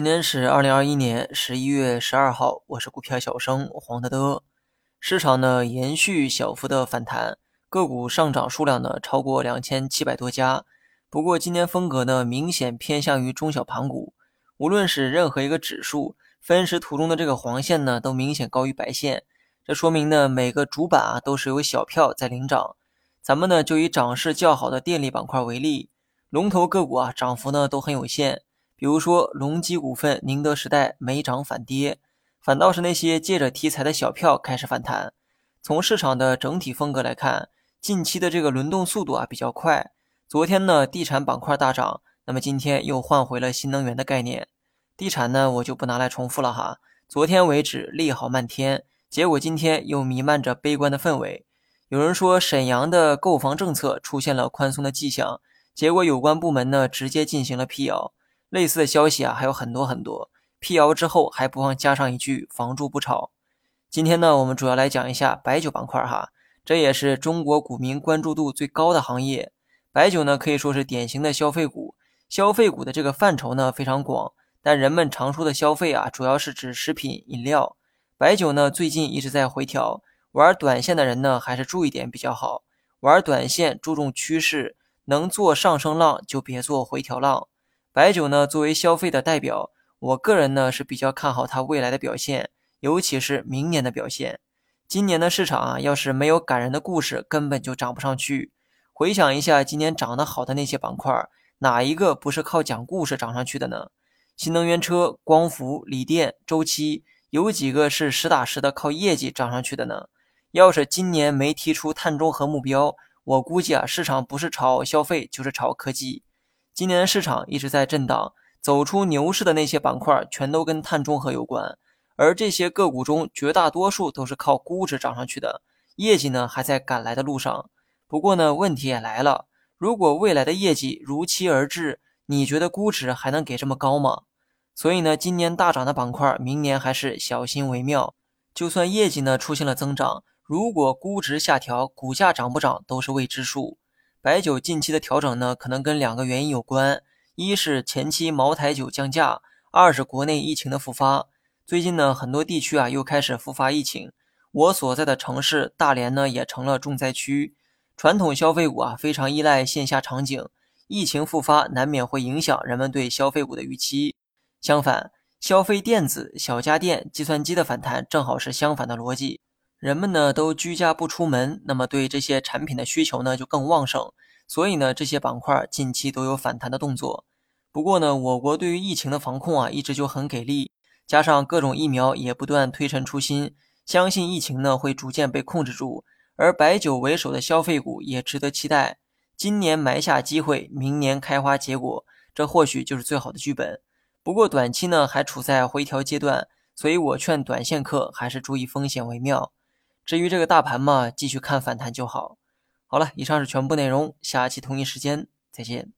今天是二零二一年十一月十二号，我是股票小生黄德德。市场呢延续小幅的反弹，个股上涨数量呢超过两千七百多家。不过今天风格呢明显偏向于中小盘股，无论是任何一个指数，分时图中的这个黄线呢都明显高于白线，这说明呢每个主板啊都是有小票在领涨。咱们呢就以涨势较好的电力板块为例，龙头个股啊涨幅呢都很有限。比如说，隆基股份、宁德时代没涨反跌，反倒是那些借着题材的小票开始反弹。从市场的整体风格来看，近期的这个轮动速度啊比较快。昨天呢，地产板块大涨，那么今天又换回了新能源的概念。地产呢，我就不拿来重复了哈。昨天为止利好漫天，结果今天又弥漫着悲观的氛围。有人说沈阳的购房政策出现了宽松的迹象，结果有关部门呢直接进行了辟谣。类似的消息啊还有很多很多，辟谣之后还不忘加上一句“房住不炒”。今天呢，我们主要来讲一下白酒板块哈，这也是中国股民关注度最高的行业。白酒呢可以说是典型的消费股，消费股的这个范畴呢非常广，但人们常说的消费啊，主要是指食品饮料。白酒呢最近一直在回调，玩短线的人呢还是注意点比较好，玩短线注重趋势，能做上升浪就别做回调浪。白酒呢，作为消费的代表，我个人呢是比较看好它未来的表现，尤其是明年的表现。今年的市场啊，要是没有感人的故事，根本就涨不上去。回想一下今年涨得好的那些板块，哪一个不是靠讲故事涨上去的呢？新能源车、光伏、锂电、周期，有几个是实打实的靠业绩涨上去的呢？要是今年没提出碳中和目标，我估计啊，市场不是炒消费，就是炒科技。今年市场一直在震荡，走出牛市的那些板块全都跟碳中和有关，而这些个股中绝大多数都是靠估值涨上去的，业绩呢还在赶来的路上。不过呢，问题也来了，如果未来的业绩如期而至，你觉得估值还能给这么高吗？所以呢，今年大涨的板块，明年还是小心为妙。就算业绩呢出现了增长，如果估值下调，股价涨不涨都是未知数。白酒近期的调整呢，可能跟两个原因有关：一是前期茅台酒降价，二是国内疫情的复发。最近呢，很多地区啊又开始复发疫情，我所在的城市大连呢也成了重灾区。传统消费股啊非常依赖线下场景，疫情复发难免会影响人们对消费股的预期。相反，消费电子、小家电、计算机的反弹正好是相反的逻辑。人们呢都居家不出门，那么对这些产品的需求呢就更旺盛，所以呢这些板块近期都有反弹的动作。不过呢，我国对于疫情的防控啊一直就很给力，加上各种疫苗也不断推陈出新，相信疫情呢会逐渐被控制住。而白酒为首的消费股也值得期待，今年埋下机会，明年开花结果，这或许就是最好的剧本。不过短期呢还处在回调阶段，所以我劝短线客还是注意风险为妙。至于这个大盘嘛，继续看反弹就好。好了，以上是全部内容，下期同一时间再见。